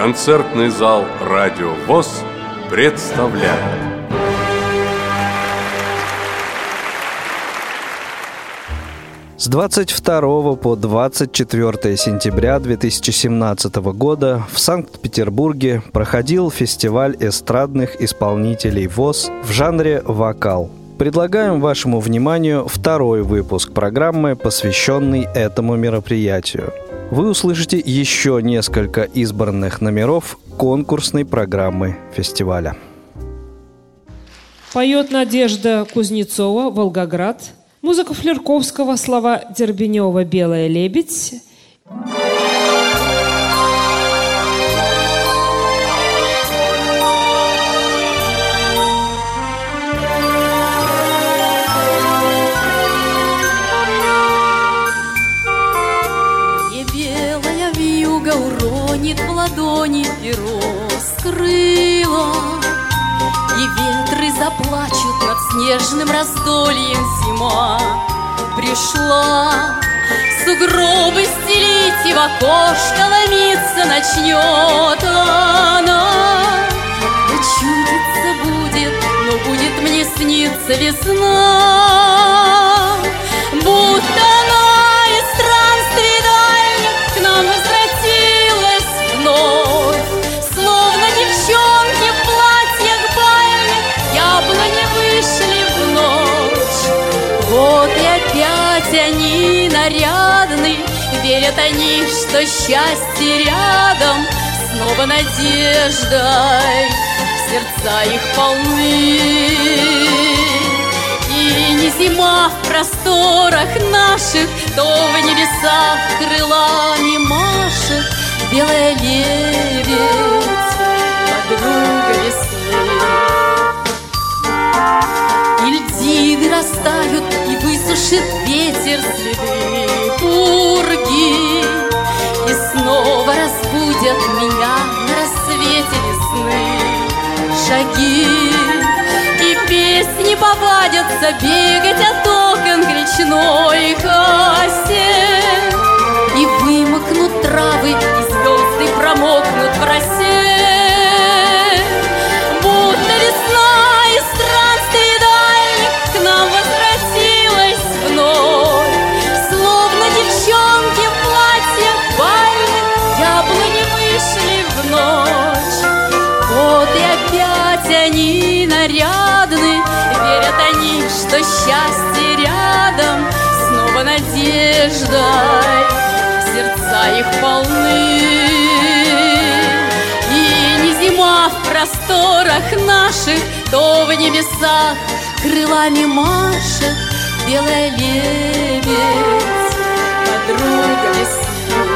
Концертный зал «Радио ВОЗ» представляет С 22 по 24 сентября 2017 года в Санкт-Петербурге проходил фестиваль эстрадных исполнителей ВОЗ в жанре «Вокал». Предлагаем вашему вниманию второй выпуск программы, посвященный этому мероприятию. Вы услышите еще несколько избранных номеров конкурсной программы фестиваля. Поет Надежда Кузнецова «Волгоград», Музыка Флерковского, слова Дербенева «Белая лебедь». Заплачут над снежным раздольем зима. Пришла сугробы стелить и в окошко ломиться начнет она. Но чудится будет, но будет мне сниться весна. Будто они нарядны Верят они, что счастье рядом. Снова надеждой сердца их полны. И не зима в просторах наших То в небесах крылами машет Белая лебедь, подруга весны льдины растают, и высушит ветер следы пурги. И снова разбудят меня на рассвете весны Шаги. И песни повадятся бегать от окон к речной косе И вымокнут травы, и звезды промокнут в росе что счастье рядом Снова надеждой Сердца их полны. И не зима в просторах наших То в небесах крылами машет Белая лебедь, подруга весны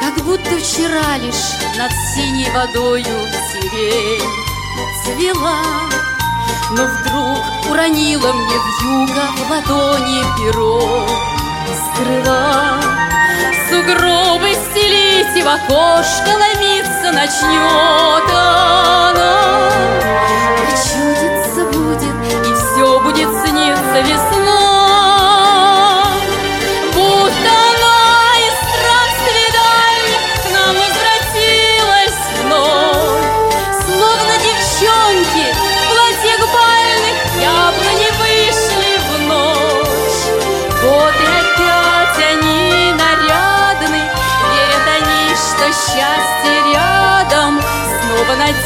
Как будто вчера лишь над синей водою сирень цвела Но вдруг уронила мне в юго в ладони перо. Скрыла сугробы стелить и в окошко ломиться начнет она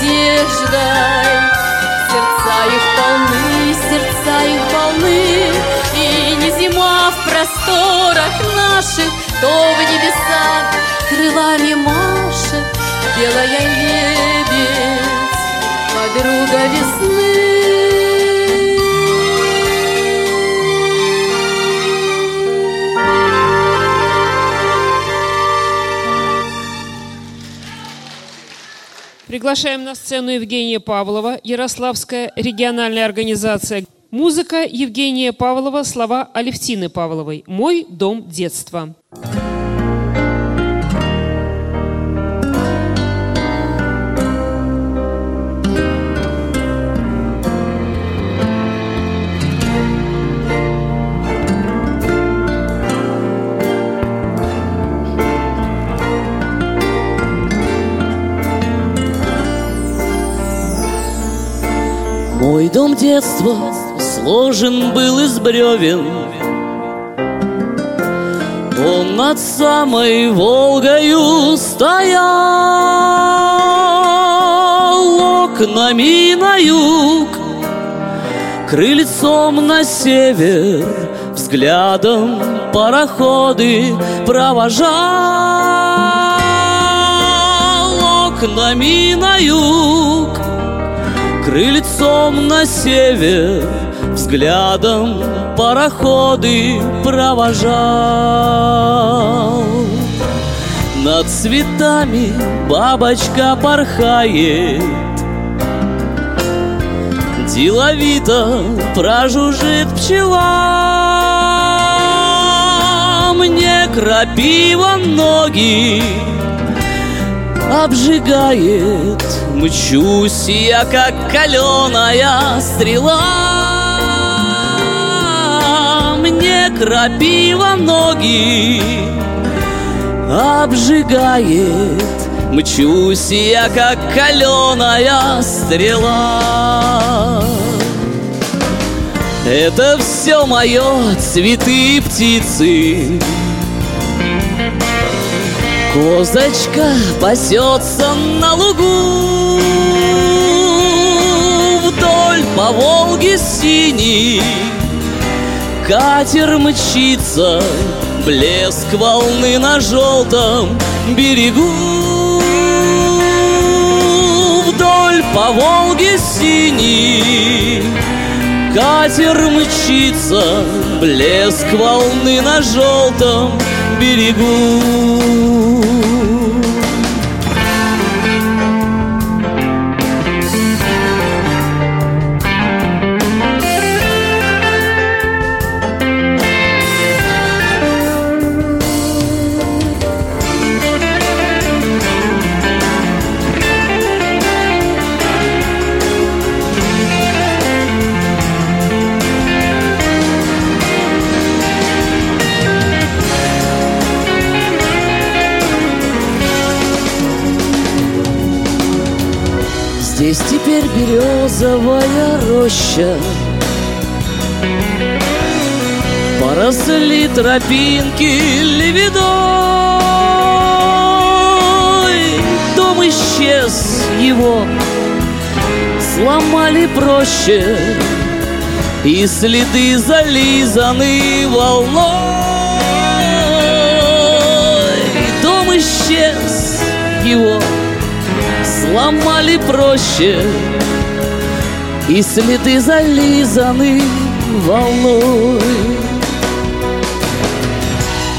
надеждой Сердца их полны, сердца их полны. И не зима в просторах наших То в небесах крылами машет Белая лебедь, подруга весны Приглашаем на сцену Евгения Павлова, Ярославская региональная организация. Музыка Евгения Павлова, слова Алевтины Павловой. «Мой дом детства». Мой дом детства сложен был из бревен. Он над самой Волгою стоял Окнами на юг Крыльцом на север Взглядом пароходы провожал Окнами на юг Крыльцом на север Взглядом пароходы провожал. Над цветами бабочка порхает Деловито прожужжит пчела. Мне крапива ноги обжигает Мчусь я, как каленая стрела. Мне крапива ноги обжигает. Мчусь я, как каленая стрела. Это все мое, цветы и птицы. Козочка пасется на лугу по Волге синий. Катер мчится Блеск волны на желтом берегу. Вдоль по Волге синий Катер мчится Блеск волны на желтом берегу тропинки левидой Дом исчез его Сломали проще. И следы зализаны волной. Дом исчез его сломали проще. И следы зализаны волной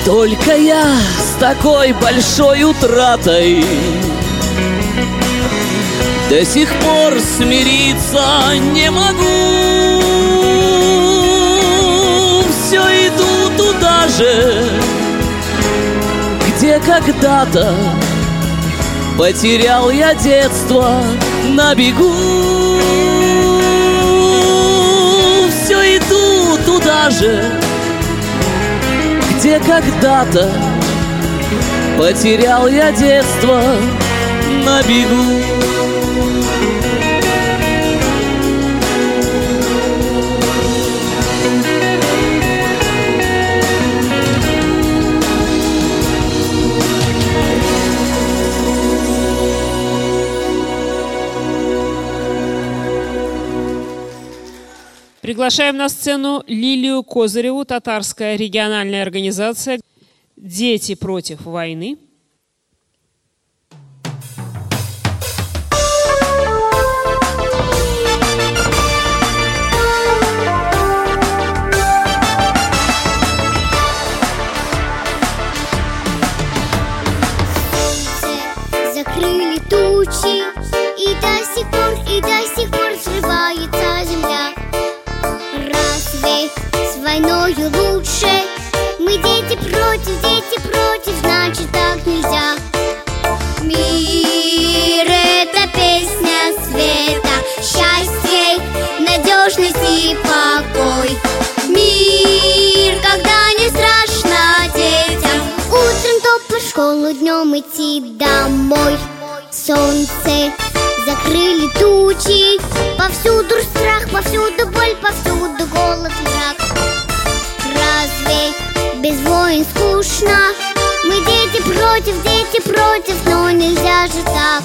Только я с такой большой утратой До сих пор смириться не могу. Все иду туда же Где когда-то Потерял я детство на бегу. Все иду туда же Где когда-то Потерял я детство на бегу Приглашаем на сцену Лилию Козыреву, татарская региональная организация «Дети против войны». Закрыли тучи И до сих пор, и до сих пор взрывается войною лучше? Мы дети против, дети против, значит так нельзя. Мир — это песня света Счастье, надежность и покой. Мир, когда не страшно детям. Утром топло в школу, днем идти домой. Солнце закрыли тучи. Повсюду страх, Повсюду боль, повсюду голод, мрак Разве без войн скучно? Мы дети против, дети против, но нельзя же так.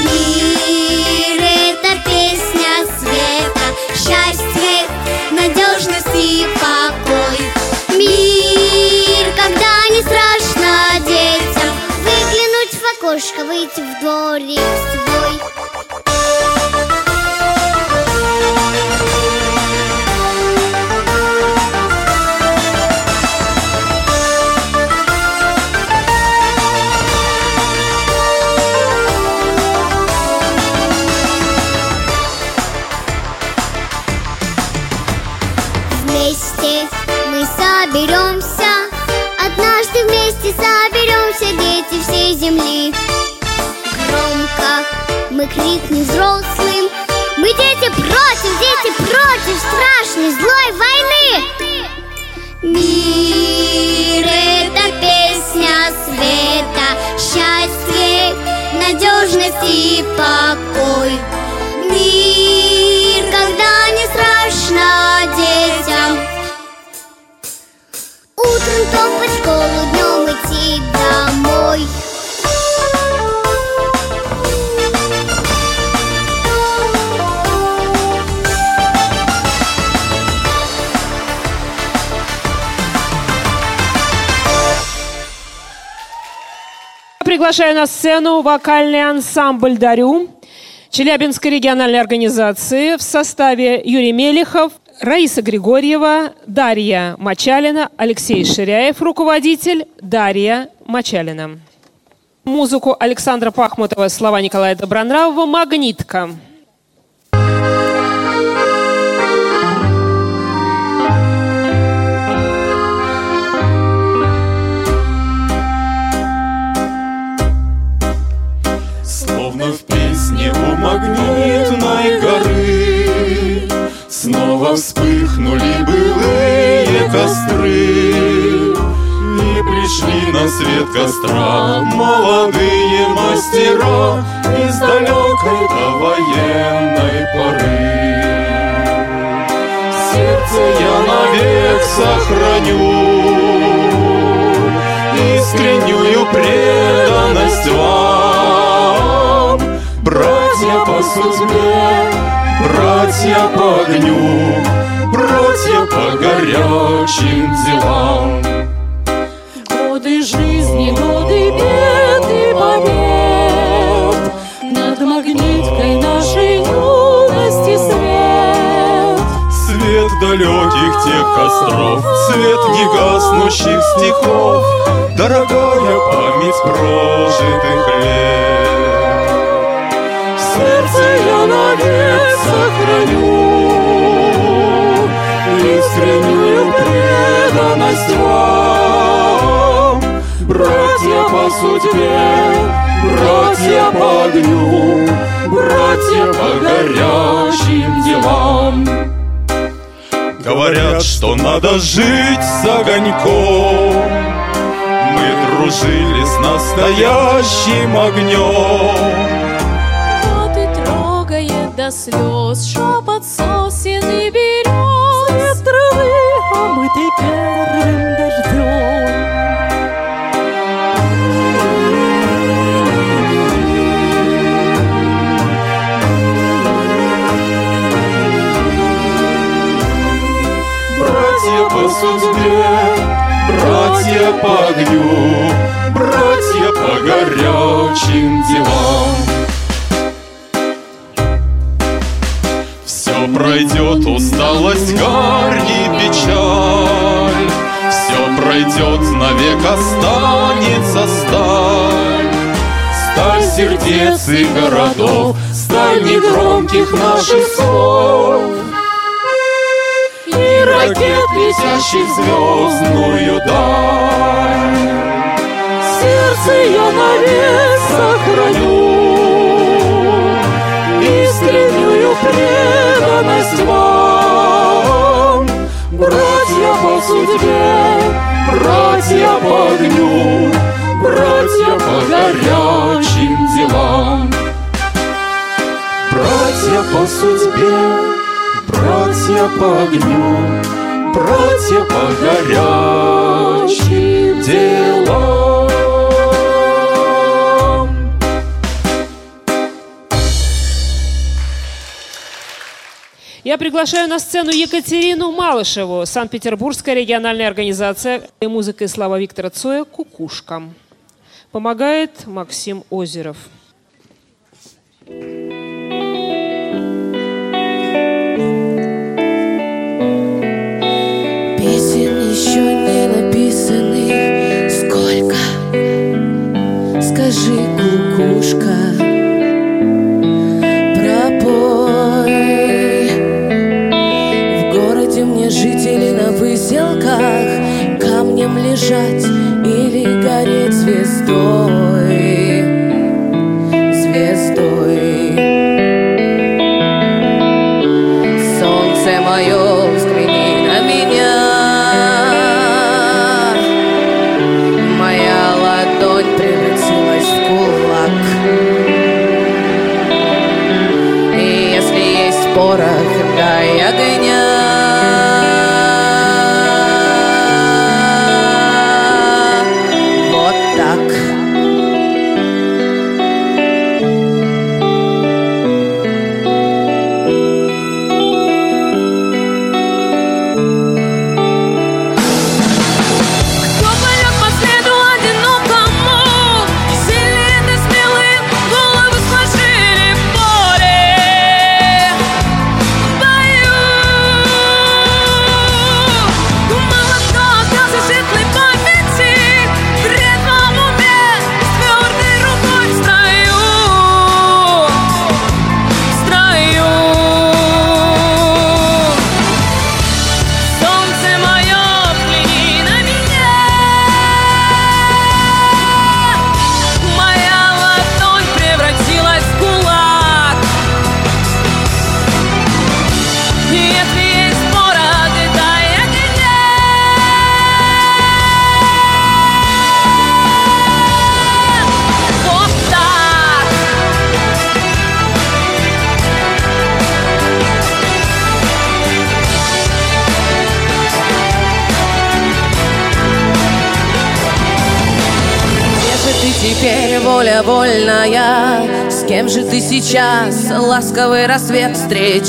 Мир — это песня света, счастье, надежность и покой. Мир, когда не страшно детям Выглянуть в окошко, выйти в дворик свой Приглашаю на сцену вокальный ансамбль «Дарю» Челябинской региональной организации в составе Юрий Мелехов, Раиса Григорьева, Дарья Мачалина, Алексей Ширяев, руководитель, Дарья Мачалина. Музыку Александра Пахмутова, слова Николая Добронравова «Магнитка». Словно в песне у магнитной горы. Снова вспыхнули былые костры. И пришли на свет костра Молодые мастера Из далекой до военной поры. Сердце я навек сохраню Искреннюю преданность вам Братья по судьбе, братья по огню Братья по горячим делам. Годы жизни, годы бед и побед Над магниткой нашей юности свет. Свет далеких тех костров Свет негаснущих стихов Дорогая память прожитых лет навек сохраню Искреннюю преданность вам Братья по судьбе, братья по огню Братья по горячим делам Говорят, что надо жить с огоньком. Мы дружили с настоящим огнем до слез Шепот сосен и берез Цвет травы, омытый первым дождем Братья по судьбе, братья по огню Братья по горячим делам пройдет усталость, гарь и печаль. Все пройдет, навек останется сталь. Сталь сердец и городов Сталь негромких наших слов. И ракет, летящих звездную даль. Сердце я навек сохраню преданность вам Братья по судьбе, братья по огню Братья по горячим делам Братья по судьбе, братья по огню, братья по горячим делам. Я приглашаю на сцену Екатерину Малышеву, Санкт-Петербургская региональная организация музыка и слова Виктора Цоя «Кукушка». Помогает Максим Озеров. Песен еще не написанных сколько Скажи, кукушка, на выселках Камнем лежать или гореть звездой теперь, воля вольная? С кем же ты сейчас ласковый рассвет встречаешь?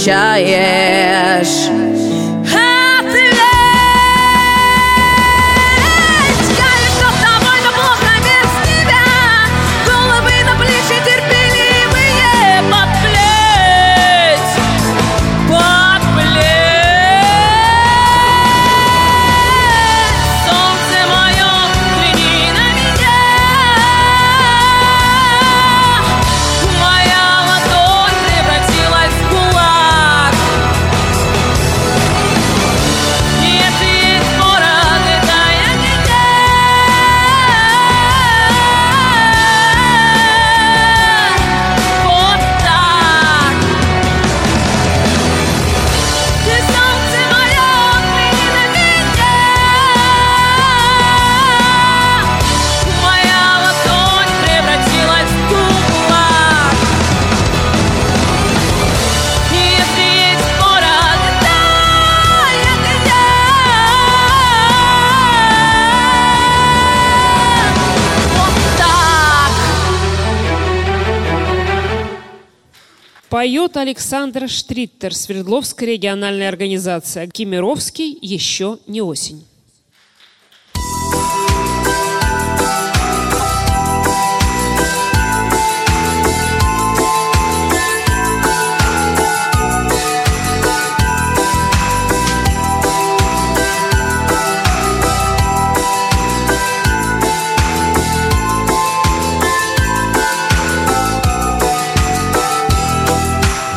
Поет Александр Штриттер, Свердловская региональная организация. Кемеровский «Еще не осень».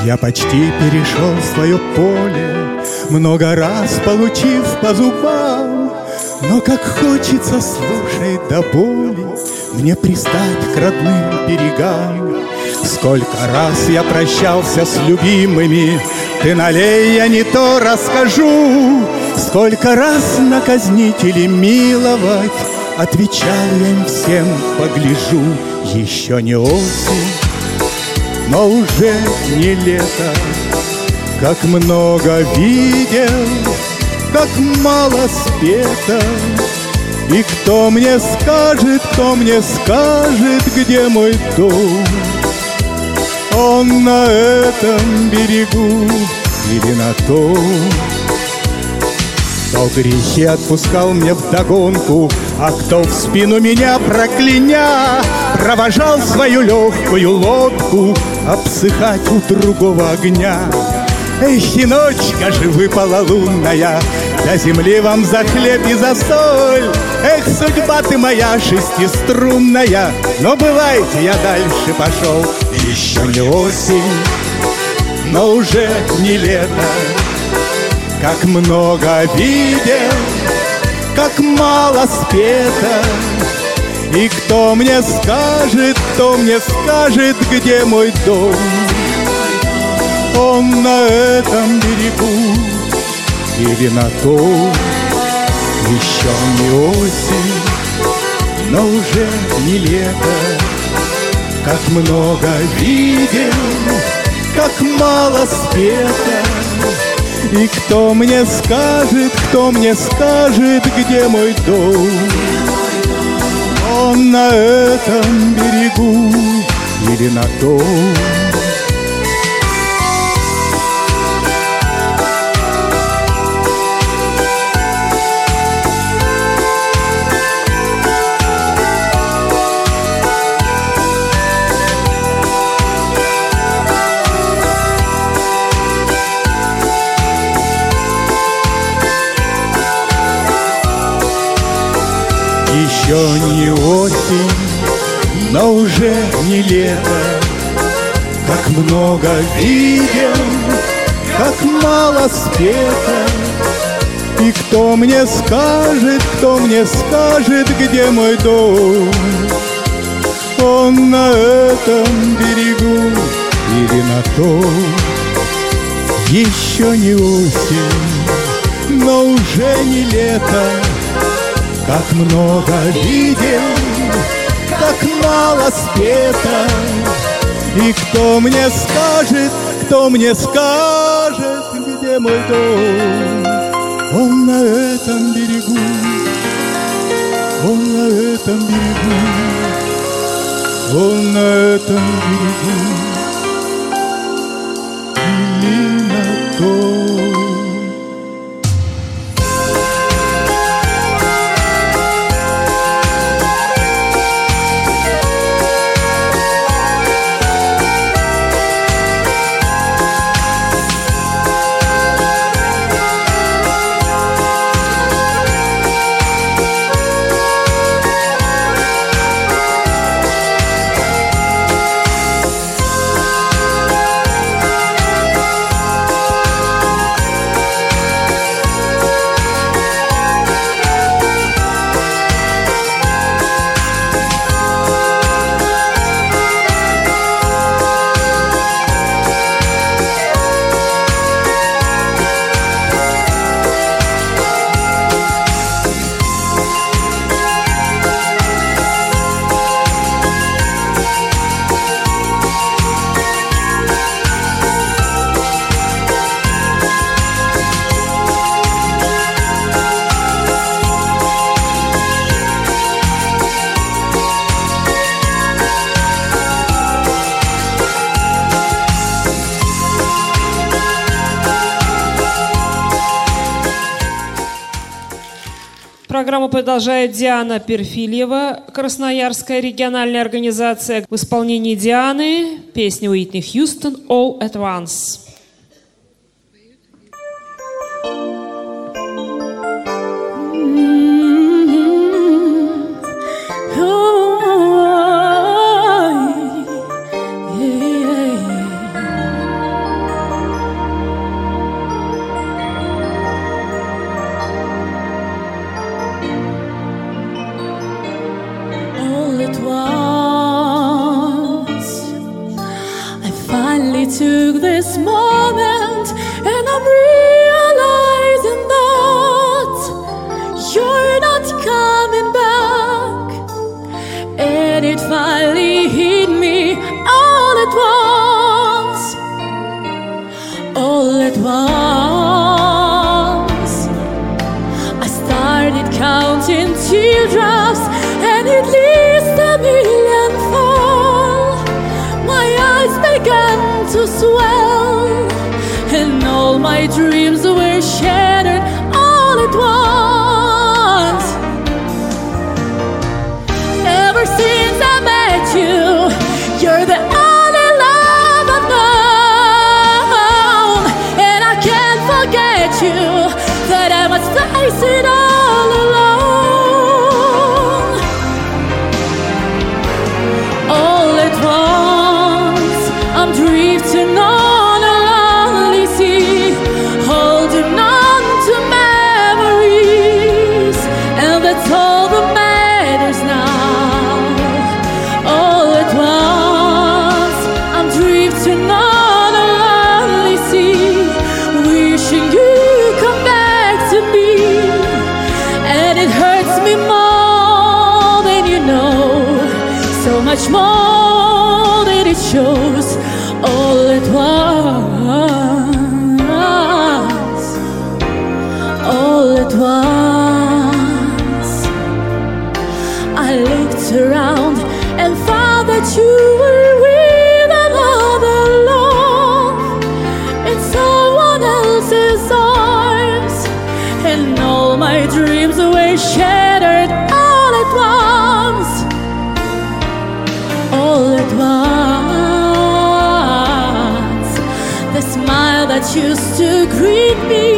Я почти перешел свое поле, Много раз получив по зубам, Но как хочется, слушай, до боли, Мне пристать к родным берегам. Сколько раз я прощался с любимыми, Ты налей, я не то расскажу, Сколько раз наказнить или миловать, Отвечал я им всем, погляжу, Еще не осень, но уже не лето как много видел, как мало спето. И кто мне скажет, кто мне скажет, где мой дом? Он на этом берегу или на том? Кто грехи отпускал мне в догонку, А кто в спину меня прокляня, Провожал свою легкую лодку Обсыхать у другого огня. Эх, и ночка же выпала лунная, Для земли вам за хлеб и за соль. Эх, судьба ты моя шестиструнная, Но бывайте, я дальше пошел. Еще не осень, но уже не лето, как много видел, как мало спето. И кто мне скажет, кто мне скажет, где мой дом? Он на этом берегу или на том? Еще не осень, но уже не лето. Как много видел, как мало спето. И кто мне скажет, кто мне скажет, где мой дом? На этом берегу или на том? Еще не осень, но уже не лето, Как много видел, как мало спето. И кто мне скажет, кто мне скажет, где мой дом? Он на этом берегу или на том? Еще не осень, но уже не лето, как много видел, как мало спето. И кто мне скажет, кто мне скажет, где мой дом? Он на этом берегу, он на этом берегу, он на этом берегу. Или на том. Продолжает Диана Перфильева, Красноярская региональная организация. В исполнении Дианы песня Уитни Хьюстон «All at Once». Took this moment my dreams were shattered. I looked around and found that you were with another love in someone else's arms, and all my dreams were shattered all at once. All at once, the smile that used to greet me.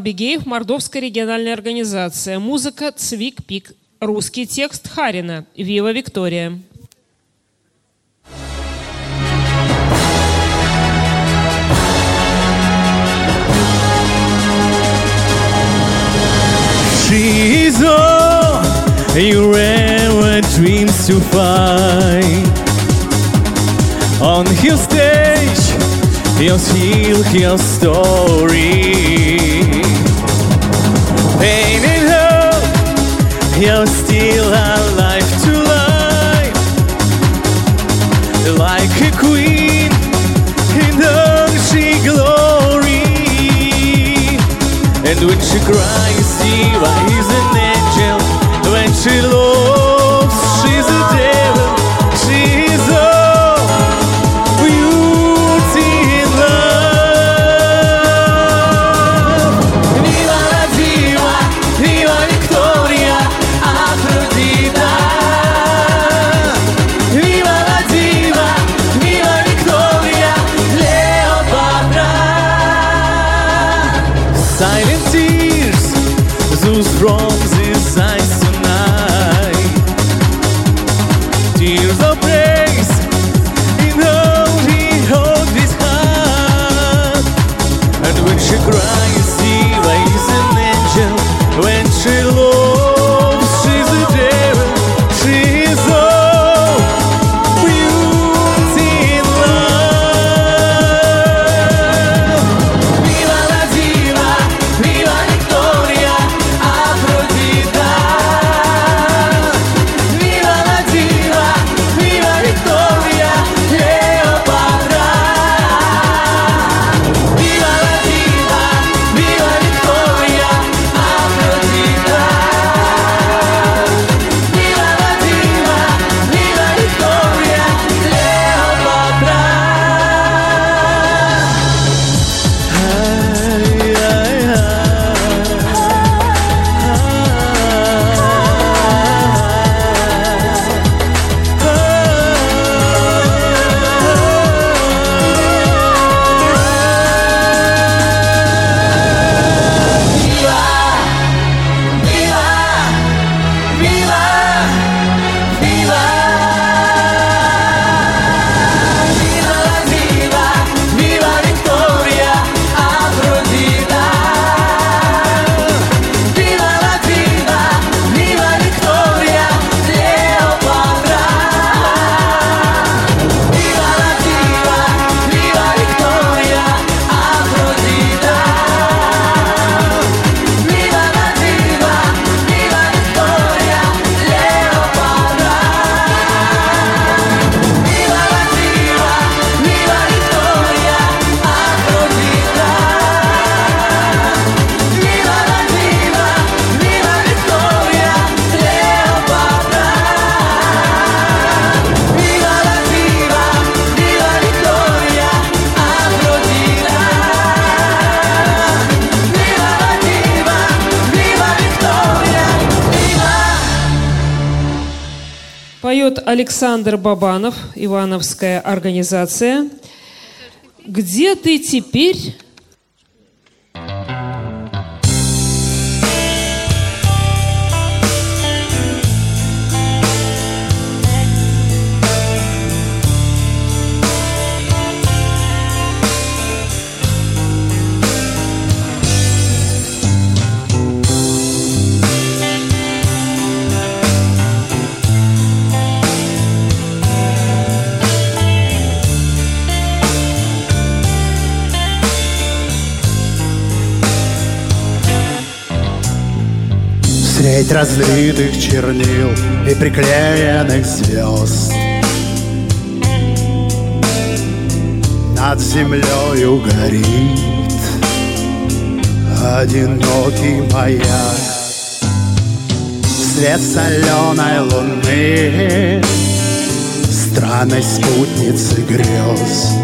Бегеев, Мордовская региональная организация. Музыка «Цвик Пик». Русский текст Харина. «Вива Виктория». She's all your ever dreams to find On his stage, you'll hear her story You're still alive to life. Like a queen in all glory. And when she cries, you Александр Бабанов, Ивановская организация. Где ты теперь? Средь разлитых чернил и приклеенных звезд. Над землею горит одинокий маяк. Свет соленой луны Странной спутницы грез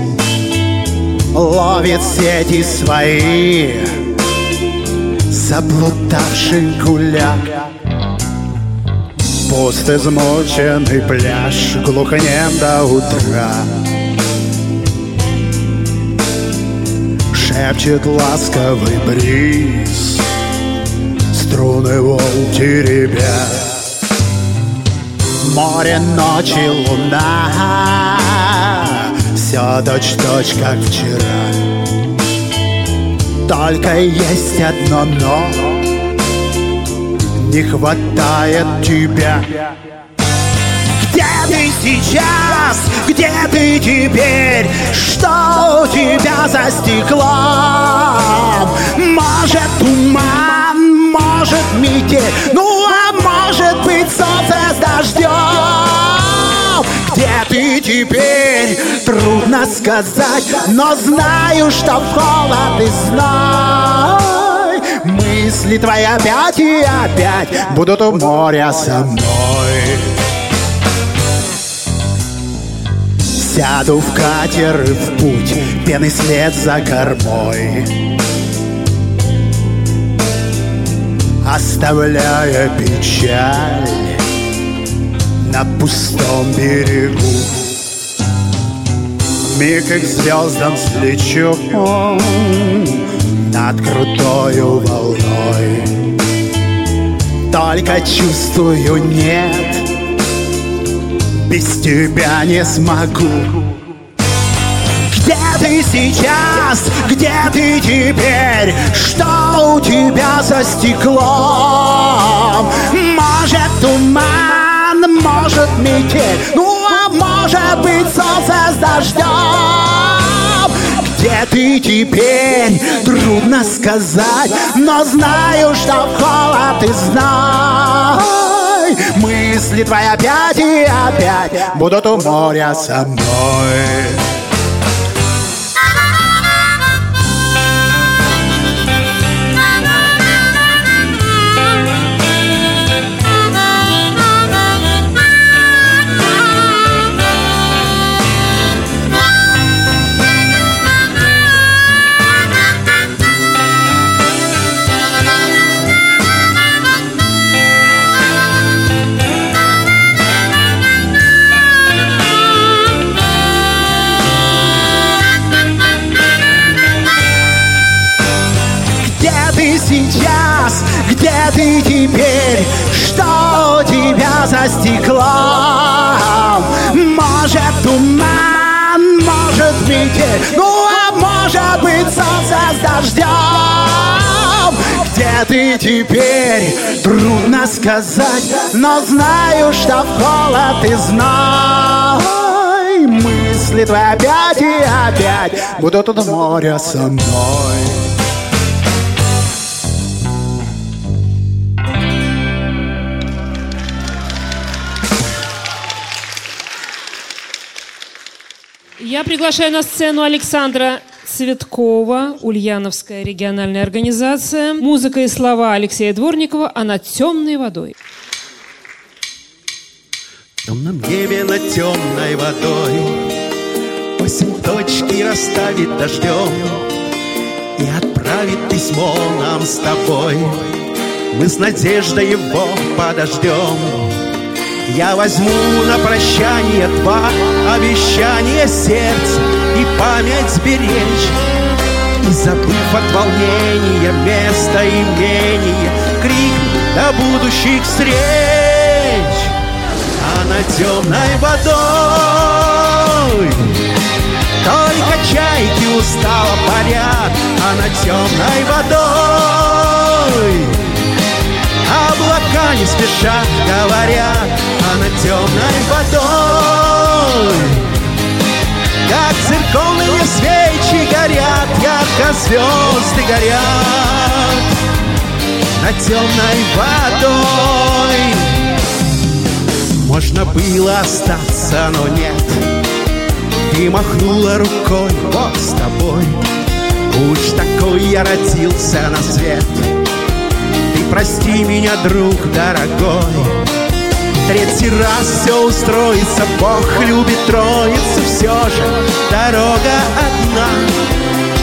Ловит сети свои заблудавший гуляк Пуст измученный пляж глухнем до утра. Шепчет ласковый бриз Струны волн теребя Море, ночи, луна. Все точь-точь, как вчера. Только есть одно но Не хватает тебя Где ты сейчас? Где ты теперь? Что у тебя за стеклом? Может туман, может метель Ну а может быть солнце с дождем Где ты теперь? Трудно сказать, но знаю, что холод и знай Мысли твои опять и опять будут у моря со мной. Сяду в катер и в путь, пеный след за кормой. Оставляя печаль на пустом берегу. Миг к звездам взлечу Над крутою волной Только чувствую нет Без тебя не смогу Где ты сейчас? Где ты теперь? Что у тебя за стеклом? Может туман, может метель Ну а может быть солнце с дождем Где ты теперь? Трудно сказать Но знаю, что в холод ты знай Мысли твои опять и опять Будут у моря со мной ты теперь? Что тебя за стеклом? Может туман, может метель Ну а может быть солнце с дождем Где ты теперь? Трудно сказать Но знаю, что в холод ты знай Мысли твои опять и опять Будут у моря со мной Я приглашаю на сцену Александра Цветкова, Ульяновская региональная организация. Музыка и слова Алексея Дворникова, а над темной водой. В темном небе над темной водой Осень точки расставит дождем И отправит письмо нам с тобой Мы с надеждой его подождем Я возьму на прощание два обещания сердца И память сберечь. И забыв от волнения место имения Крикну до будущих встреч. А на темной водой только чайки устало парят, а над темной водой Облака не спеша говорят, над темной водой. Как церковные свечи горят, ярко звезды горят Над темной водой. Можно было остаться, но нет. Ты махнула рукой, вот с тобой Уж такой я родился на свет. Ты прости меня, друг дорогой Третий раз все устроится Бог любит троицу Все же. Дорога одна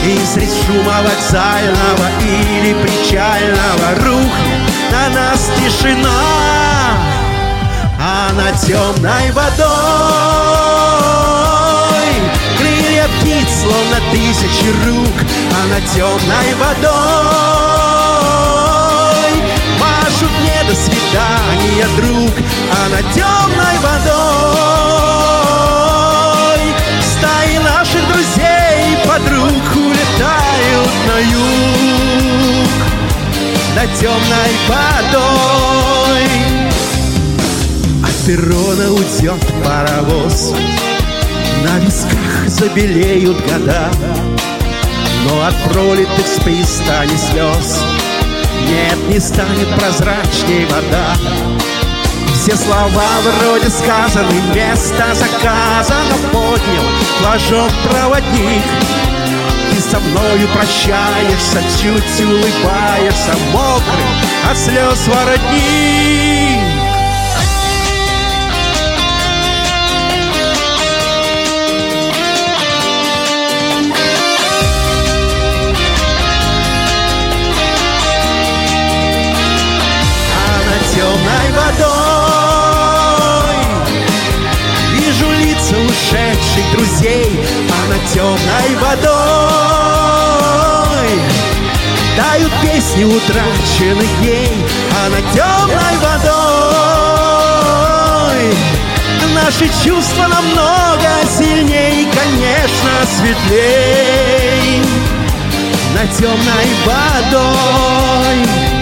И средь шума вокзального Или причального Рухнет на нас тишина А на темной водой Крылья птиц, словно тысячи рук А над темной водой до свидания, друг А над темной водой. Стаи наших друзей и подруг Улетают на юг Над темной водой. От перрона уйдет паровоз на висках забелеют года Но от пролитых с пристани слез Нет, не станет прозрачней вода. Все слова вроде сказаны Место заказано поднял Флажок проводник. И со мною прощаешься Чуть улыбаешься Мокрый от слез воротник ушедших друзей, а темной водой. Дают песни утраченных дней, а над темной водой. Наши чувства намного сильнее, конечно, светлей. Над темной водой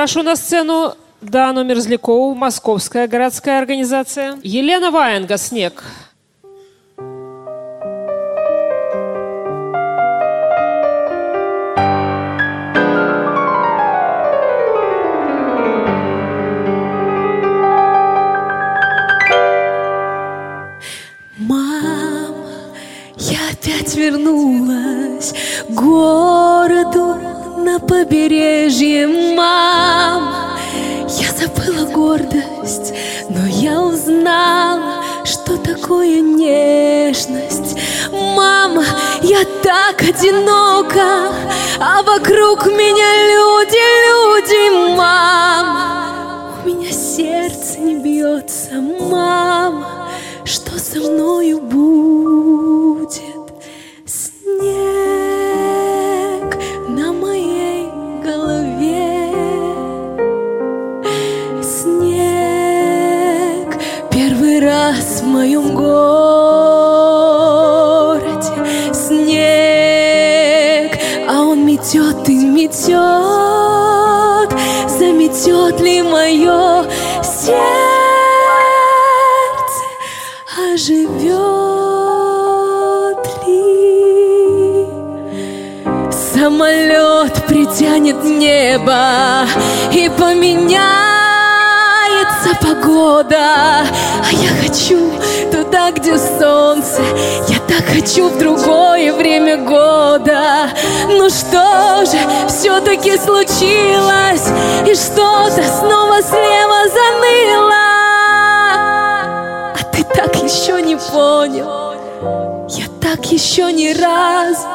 Прошу на сцену Дану Мерзлякову, Московская городская организация. Елена Ваенга, «Снег». Мам, я опять вернулась к городу побережье, мам. Я забыла гордость, но я узнала, что такое нежность. Мама, я так одинока, а вокруг меня люди, люди, мама. У меня сердце не бьется, мама. Что со мною будет? Снег метет и метет. Заметет ли мое сердце? оживет ли? Самолет придет затянет небо и поменяется погода. А я хочу туда, где солнце, так хочу в другое время года. Ну что же, все-таки случилось, и что-то снова слева заныло. А ты так еще не понял, я так еще ни разу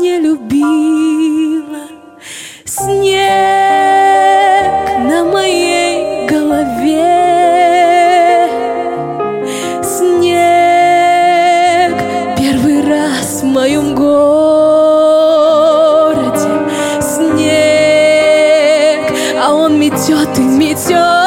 не любила. Снег 쇼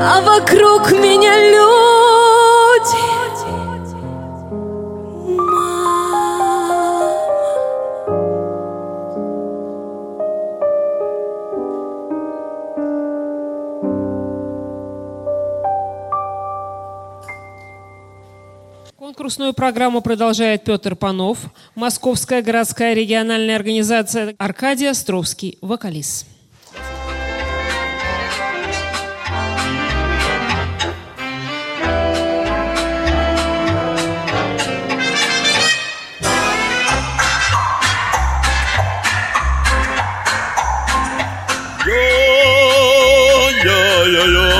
а вокруг меня люди. Конкурсную программу продолжает Петр Панов, Московская городская региональная организация Аркадий Островский, вокалист. yeah, yeah.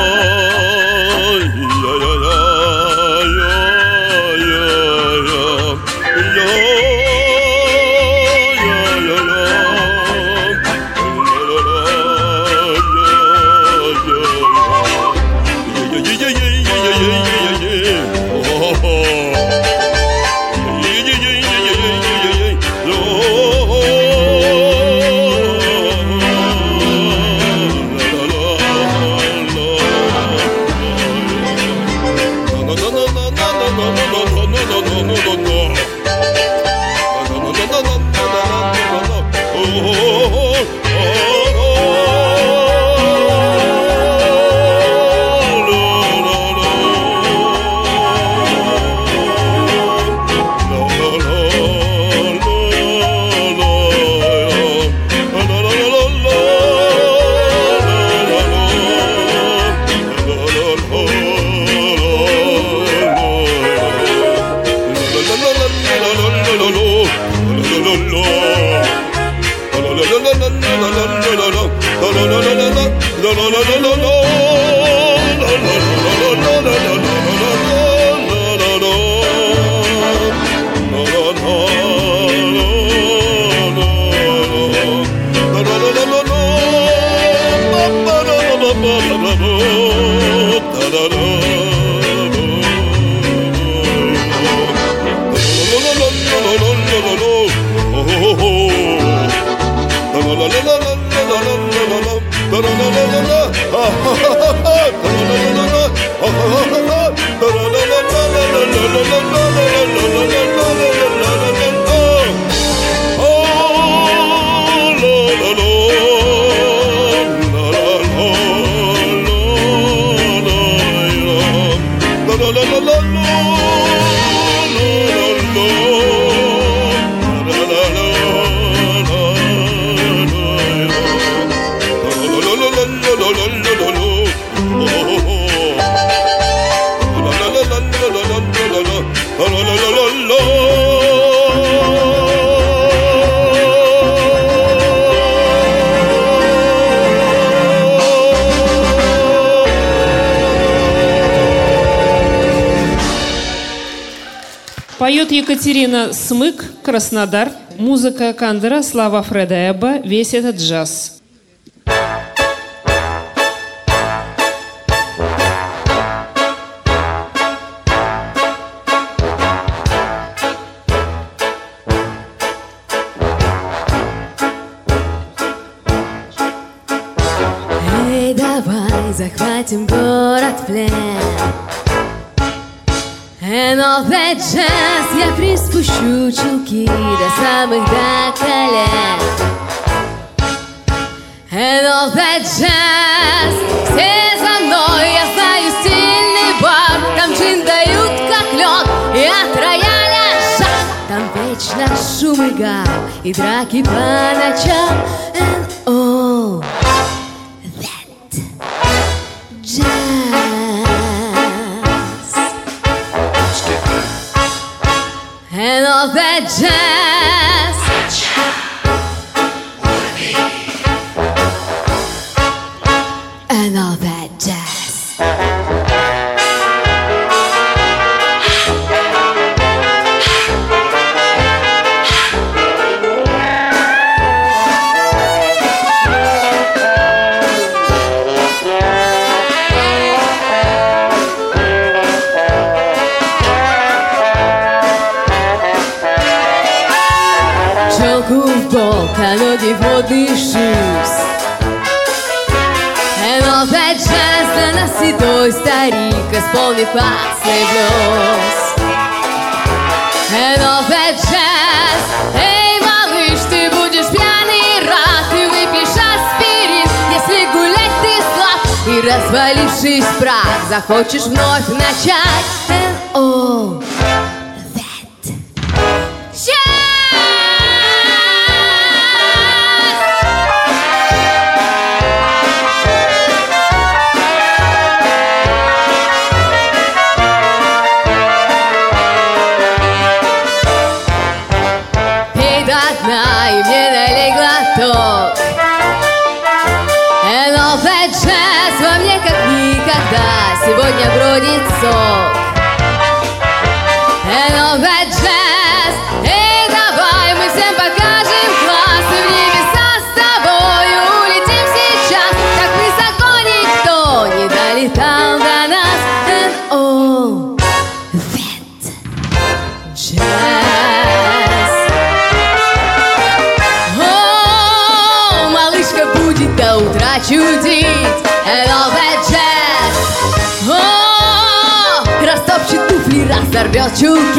Поет Екатерина Смык, Краснодар. Музыка Кандера, слова Фреда Эбба, весь этот джаз. That jazz Я приспущу чулки до самых до колен And all that jazz Все за мной, я знаю стильный бар Там джин дают как лед И от рояля жар. Там вечно шум и гам И драки по ночам of that jazz. Шуз And all that jazz для нас седой старик классный блюз. And all that jazz Эй, малыш, ты будешь пьяный рад Ты выпьешь аспирин, если гулять ты слаб И развалившись прах Захочешь вновь начать Berbelchuk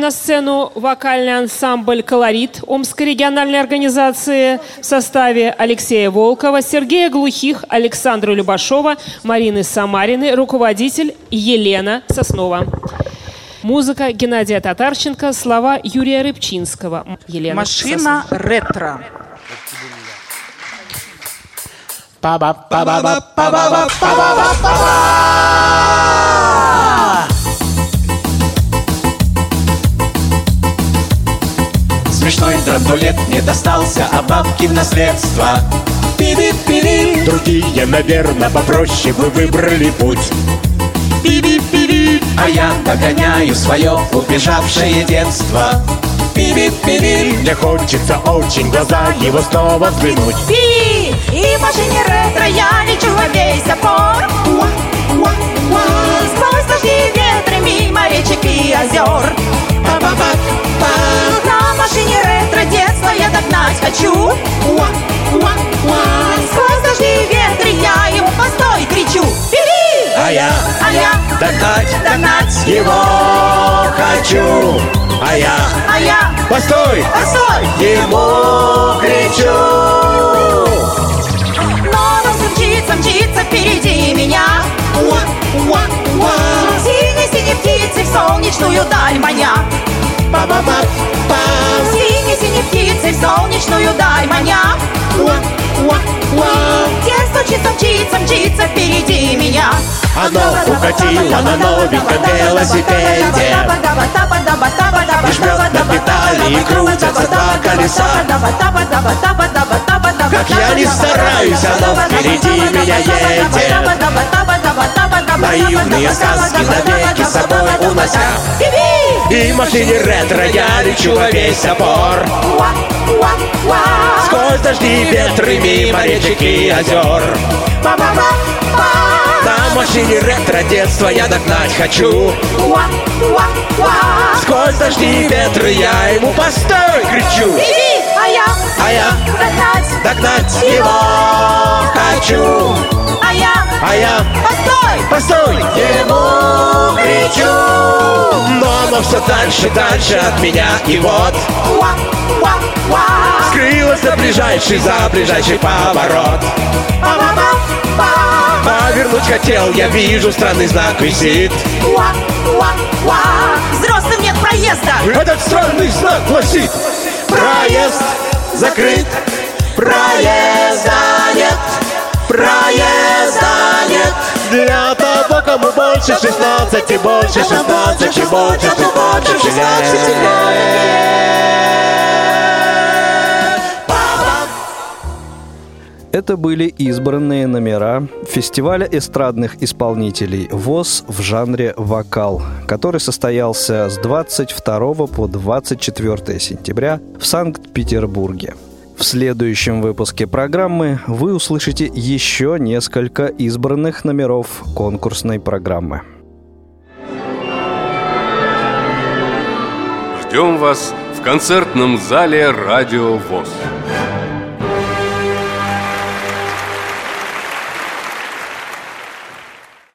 приглашаем на сцену вокальный ансамбль «Колорит» Омской региональной организации в составе Алексея Волкова, Сергея Глухих, Александра Любашова, Марины Самарины, руководитель Елена Соснова. Музыка Геннадия Татарченко, слова Юрия Рыбчинского. Елена Машина Соснова. ретро. Смешной драндулет мне достался, а бабки в наследство. Пири-пири Другие, наверное, попроще бы выбрали путь. Пири-пири А я догоняю свое убежавшее детство. Пири-пири Мне хочется очень глаза его снова взглянуть. Пи! И в машине ретро я лечу во весь опор. Сквозь дожди и ветры мимо речек и озер На машине ретро детство я догнать хочу. Сквозь дожди и ветры я ему постой кричу. Пи! А я, А я догнать, догнать его хочу. А я, А я постой, Постой! ему кричу. Мчится, мчится впереди меня. Синие-синие птицы в солнечную даль маня Синие-синие птицы в солнечную даль маня День стучится, мчится, мчится впереди меня Оно укатило на новеньком велосипеде И жмет на педали, и крутятся два колеса Как я не стараюсь, оно впереди меня. Едет Наивные сказки навеки с собой унося И в машине ретро я лечу во весь опор Сквозь дожди, ветры, мимо речек и озер. На машине ретро детство я догнать хочу. Сквозь дожди, ветры я ему постой кричу. А я, А я догнать, догнать его хочу а я, постой, постой! Ему кричу Но оно все дальше, дальше от меня. И вот скрылось за ближайший, за ближайший поворот. Повернуть хотел, я вижу, странный знак висит. Взрослым нет проезда. Этот странный знак гласит. Проезд закрыт, проезда Проезда нет Для того, кому больше 16 и больше 16 и больше 16 Это были избранные номера фестиваля эстрадных исполнителей ВОЗ в жанре вокал, который состоялся с 22 по 24 сентября в Санкт-Петербурге. В следующем выпуске программы вы услышите еще несколько избранных номеров конкурсной программы. Ждем вас в концертном зале «Радио ВОЗ».